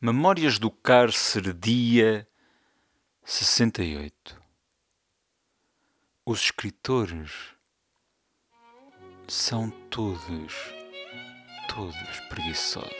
Memórias do Cárcere, dia 68. Os escritores são todos, todos preguiçosos.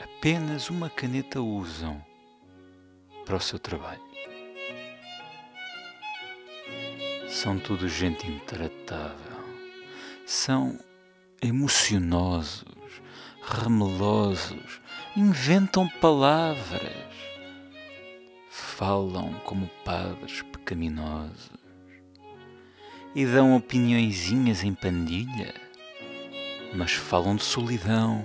Apenas uma caneta usam para o seu trabalho. São todos gente intratável. São emocionosos remelosos, inventam palavras, falam como padres pecaminosos e dão opiniõezinhas em pandilha, mas falam de solidão,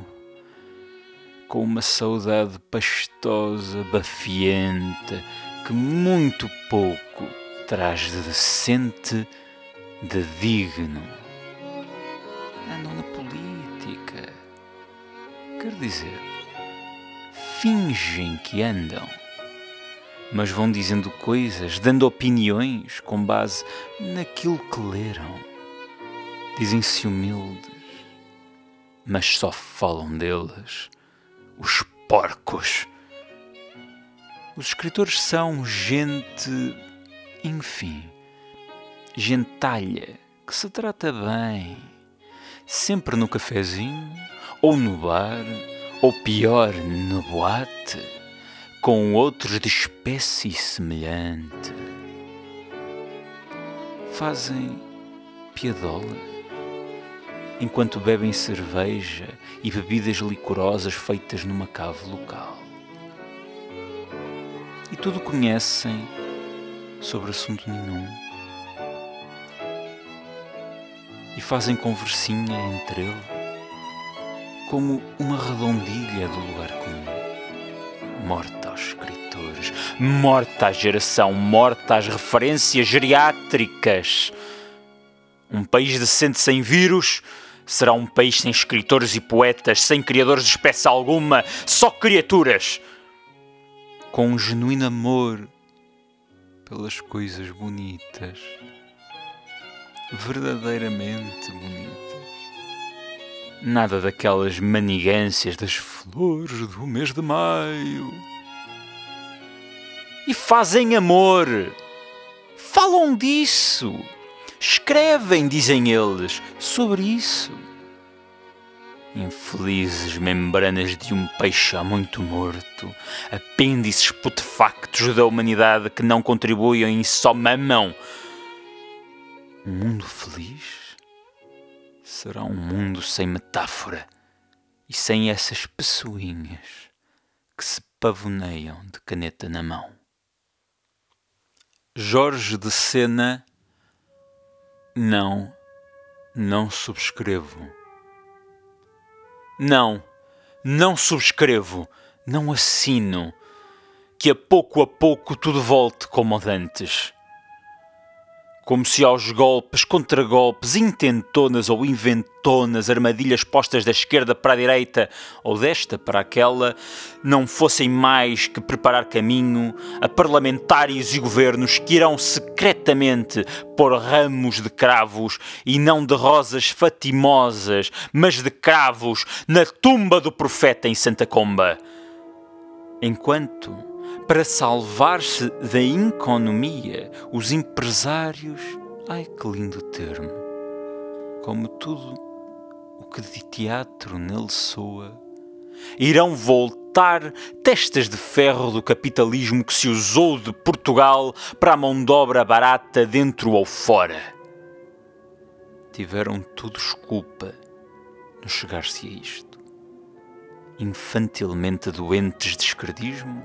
com uma saudade pastosa, bafienta, que muito pouco traz de decente, de digno. Andam na política Quer dizer, fingem que andam, mas vão dizendo coisas, dando opiniões com base naquilo que leram. Dizem-se humildes, mas só falam deles, os porcos. Os escritores são gente, enfim, gentalha, que se trata bem, sempre no cafezinho ou no bar, ou pior, no boate, com outros de espécie semelhante. Fazem piadola enquanto bebem cerveja e bebidas licorosas feitas numa cave local. E tudo conhecem sobre assunto nenhum. E fazem conversinha entre eles como uma redondilha do lugar comum. Morta aos escritores, morta à geração, morta às referências geriátricas. Um país decente sem vírus será um país sem escritores e poetas, sem criadores de espécie alguma, só criaturas. Com um genuíno amor pelas coisas bonitas, verdadeiramente bonitas. Nada daquelas manigâncias das flores do mês de maio. E fazem amor. Falam disso. Escrevem, dizem eles, sobre isso. Infelizes membranas de um peixe há muito morto, apêndices putefactos da humanidade que não contribuem e só mamam. Um mundo feliz? será um mundo sem metáfora e sem essas pessoinhas que se pavoneiam de caneta na mão. Jorge de Sena, não, não subscrevo. Não, não subscrevo, não assino, que a pouco a pouco tudo volte como antes como se aos golpes, contragolpes, intentonas ou inventonas, armadilhas postas da esquerda para a direita ou desta para aquela, não fossem mais que preparar caminho a parlamentários e governos que irão secretamente pôr ramos de cravos e não de rosas fatimosas, mas de cravos na tumba do profeta em Santa Comba. Enquanto para salvar-se da economia, os empresários, ai que lindo termo, como tudo o que de teatro nele soa, irão voltar testas de ferro do capitalismo que se usou de Portugal para a mão de obra barata dentro ou fora. Tiveram todos culpa no chegar-se a isto. Infantilmente doentes de esquerdismo,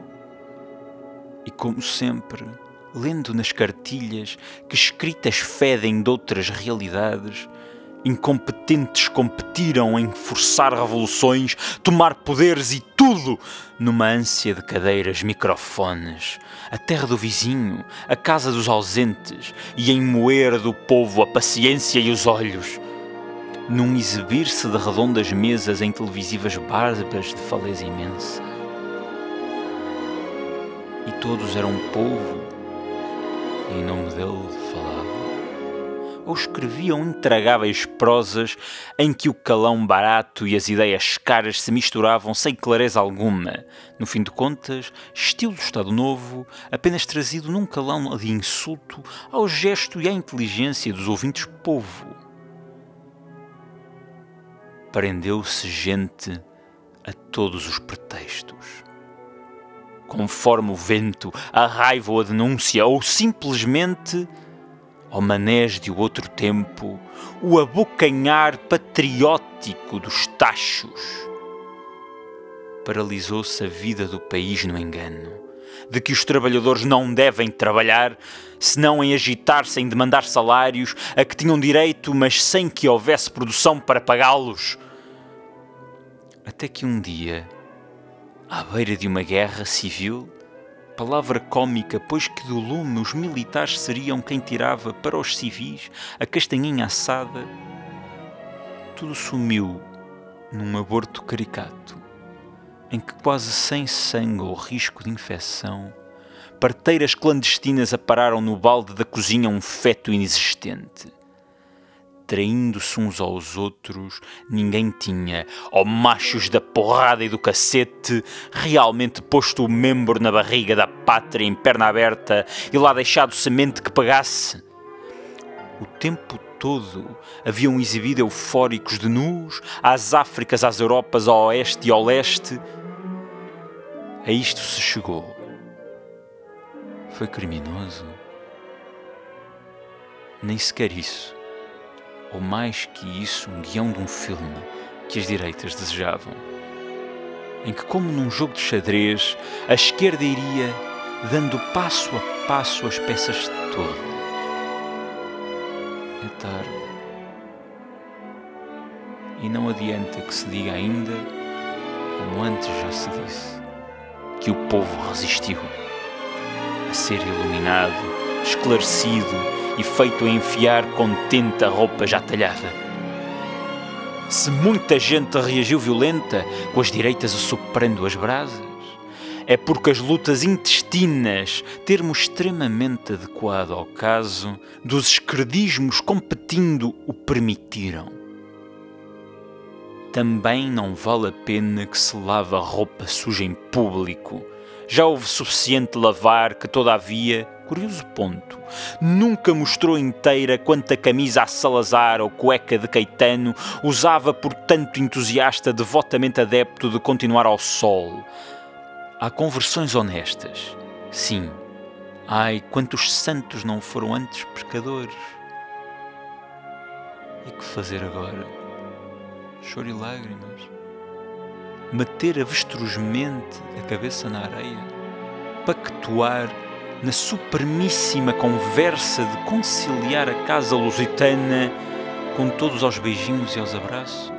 e, como sempre, lendo nas cartilhas que escritas fedem de outras realidades, incompetentes competiram em forçar revoluções, tomar poderes e tudo numa ânsia de cadeiras, microfones, a terra do vizinho, a casa dos ausentes e em moer do povo a paciência e os olhos, num exibir-se de redondas mesas em televisivas barbas de faleza imensa todos eram povo e em nome dele falavam. ou escreviam intragáveis prosas em que o calão barato e as ideias caras se misturavam sem clareza alguma. No fim de contas, estilo do Estado Novo, apenas trazido num calão de insulto ao gesto e à inteligência dos ouvintes povo. Prendeu-se gente a todos os pretextos conforme o vento, a raiva ou a denúncia, ou simplesmente ao manés de outro tempo, o abocanhar patriótico dos tachos. Paralisou-se a vida do país no engano de que os trabalhadores não devem trabalhar, senão em agitar-se em demandar salários a que tinham direito, mas sem que houvesse produção para pagá-los. Até que um dia, à beira de uma guerra civil, palavra cômica, pois que do lume os militares seriam quem tirava para os civis a castanhinha assada, tudo sumiu num aborto caricato, em que quase sem sangue ou risco de infecção, parteiras clandestinas apararam no balde da cozinha um feto inexistente traindo-se uns aos outros, ninguém tinha, ó machos da porrada e do cacete, realmente posto o membro na barriga da pátria em perna aberta e lá deixado semente que pagasse. O tempo todo haviam exibido eufóricos de nus, às Áfricas, às Europas, ao oeste e ao leste. A isto se chegou. Foi criminoso? Nem sequer isso ou mais que isso, um guião de um filme que as direitas desejavam. Em que, como num jogo de xadrez, a esquerda iria dando passo a passo as peças todas. É tarde. E não adianta que se diga ainda, como antes já se disse, que o povo resistiu a ser iluminado, esclarecido e feito a enfiar contente a roupa já talhada. Se muita gente reagiu violenta, com as direitas soprando as brasas, é porque as lutas intestinas, termo extremamente adequado ao caso, dos esquerdismos competindo o permitiram. Também não vale a pena que se lave a roupa suja em público. Já houve suficiente lavar que, todavia, Curioso ponto. Nunca mostrou inteira quanta camisa a Salazar ou cueca de Caetano usava por tanto entusiasta devotamente adepto de continuar ao sol. Há conversões honestas. Sim. Ai, quantos santos não foram antes pescadores. E que fazer agora? Choro e lágrimas. Meter avestruzmente a cabeça na areia. Pactuar na supremíssima conversa de conciliar a casa lusitana com todos aos beijinhos e aos abraços?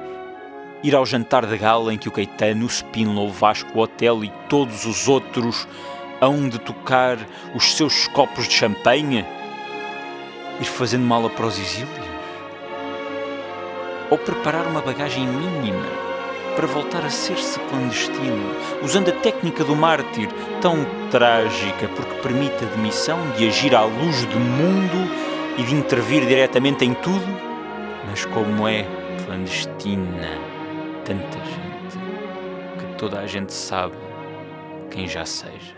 Ir ao jantar de gala em que o Caetano, o Spínola, o Vasco, o Hotel e todos os outros hão de tocar os seus copos de champanhe? Ir fazendo mala para os exílios? Ou preparar uma bagagem mínima para voltar a ser-se clandestino, usando a técnica do mártir, tão trágica porque permite a demissão de agir à luz do mundo e de intervir diretamente em tudo, mas como é clandestina tanta gente, que toda a gente sabe quem já seja.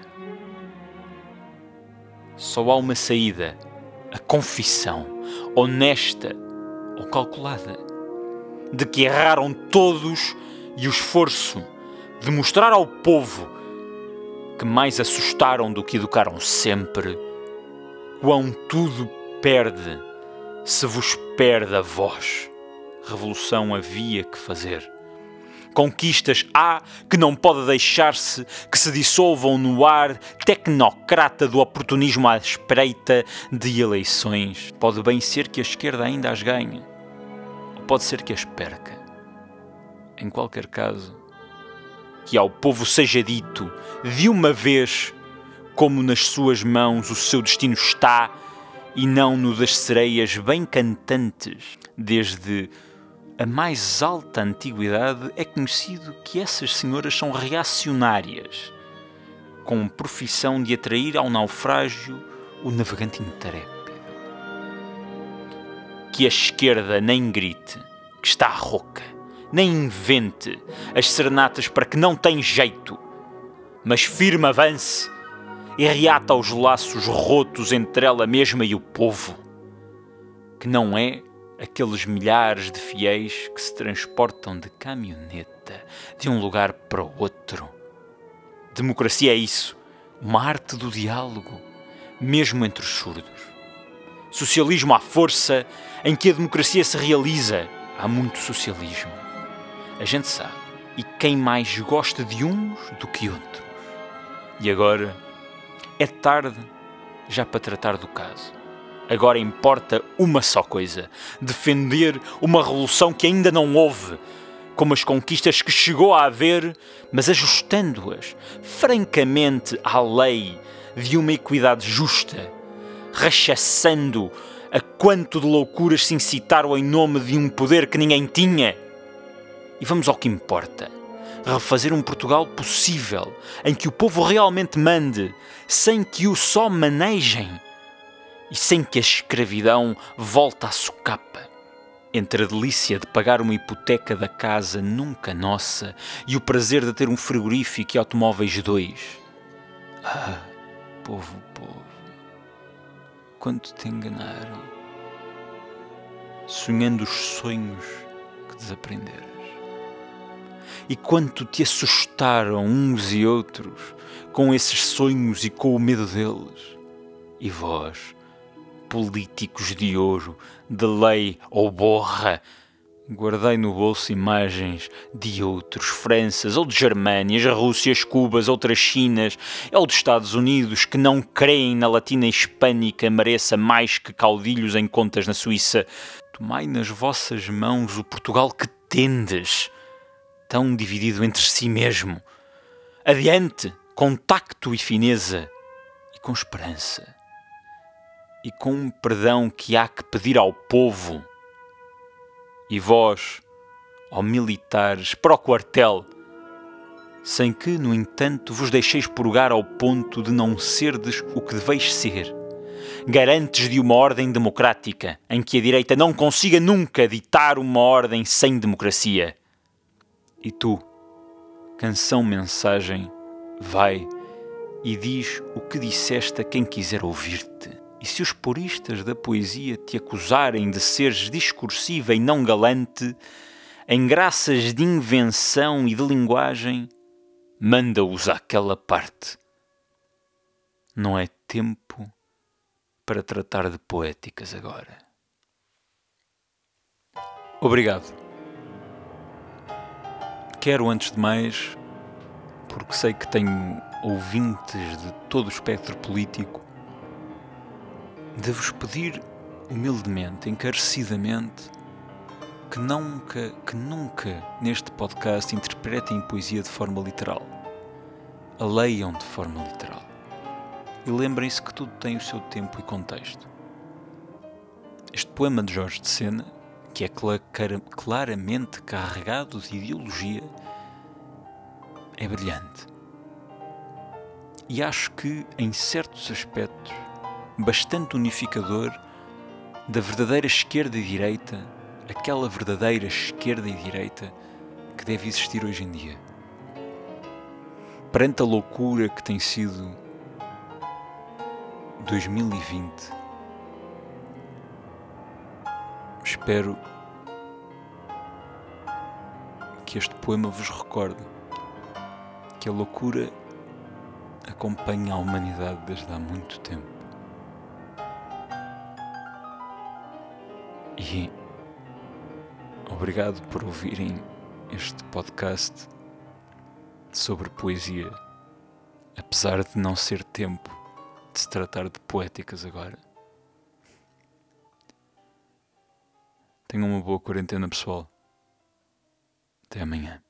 Só há uma saída, a confissão, honesta ou calculada, de que erraram todos e o esforço de mostrar ao povo que mais assustaram do que educaram sempre, quão tudo perde se vos perde a voz. Revolução havia que fazer. Conquistas há que não pode deixar-se que se dissolvam no ar tecnocrata do oportunismo à espreita de eleições. Pode bem ser que a esquerda ainda as ganhe, ou pode ser que as perca em qualquer caso, que ao povo seja dito de uma vez como nas suas mãos o seu destino está e não no das sereias bem cantantes. Desde a mais alta antiguidade é conhecido que essas senhoras são reacionárias, com profissão de atrair ao naufrágio o navegante intrépido. que a esquerda nem grite, que está rouca, nem invente as serenatas para que não tem jeito, mas firme avance e reata os laços rotos entre ela mesma e o povo, que não é aqueles milhares de fiéis que se transportam de caminhoneta de um lugar para o outro. Democracia é isso, uma arte do diálogo, mesmo entre os surdos. Socialismo à força, em que a democracia se realiza, há muito socialismo. A gente sabe. E quem mais gosta de uns do que outros. E agora é tarde já para tratar do caso. Agora importa uma só coisa: defender uma revolução que ainda não houve, como as conquistas que chegou a haver, mas ajustando-as francamente à lei de uma equidade justa, rechaçando a quanto de loucuras se incitaram em nome de um poder que ninguém tinha. E vamos ao que importa: refazer um Portugal possível, em que o povo realmente mande, sem que o só manejem e sem que a escravidão volte à socapa. Entre a delícia de pagar uma hipoteca da casa nunca nossa e o prazer de ter um frigorífico e automóveis dois. Ah, povo, povo, quanto te enganaram, sonhando os sonhos que desaprenderas. E quanto te assustaram uns e outros com esses sonhos e com o medo deles. E vós, políticos de ouro, de lei ou borra. Guardei no bolso imagens de outros, Franças ou de Germânias, Rússias, Cubas, outras Chinas, ou dos Estados Unidos, que não creem na latina hispânica mereça mais que caudilhos em contas na Suíça. Tomai nas vossas mãos o Portugal que tendes, tão dividido entre si mesmo. Adiante, com tacto e fineza, e com esperança e com um perdão que há que pedir ao povo. E vós, ó militares, para o quartel, sem que, no entanto, vos deixeis purgar ao ponto de não serdes o que deveis ser, garantes de uma ordem democrática, em que a direita não consiga nunca ditar uma ordem sem democracia. E tu, canção-mensagem, vai e diz o que disseste a quem quiser ouvir-te. E se os puristas da poesia te acusarem de seres discursiva e não galante, em graças de invenção e de linguagem, manda-os àquela parte. Não é tempo para tratar de poéticas agora. Obrigado. Quero, antes de mais, porque sei que tenho ouvintes de todo o espectro político, de-vos pedir humildemente, encarecidamente, que nunca, que nunca neste podcast interpretem poesia de forma literal. A leiam de forma literal. E lembrem-se que tudo tem o seu tempo e contexto. Este poema de Jorge de Sena, que é claramente carregado de ideologia, é brilhante. E acho que, em certos aspectos, bastante unificador da verdadeira esquerda e direita, aquela verdadeira esquerda e direita que deve existir hoje em dia. Perante a loucura que tem sido 2020, espero que este poema vos recorde que a loucura acompanha a humanidade desde há muito tempo. E obrigado por ouvirem este podcast sobre poesia, apesar de não ser tempo de se tratar de poéticas agora. Tenham uma boa quarentena, pessoal. Até amanhã.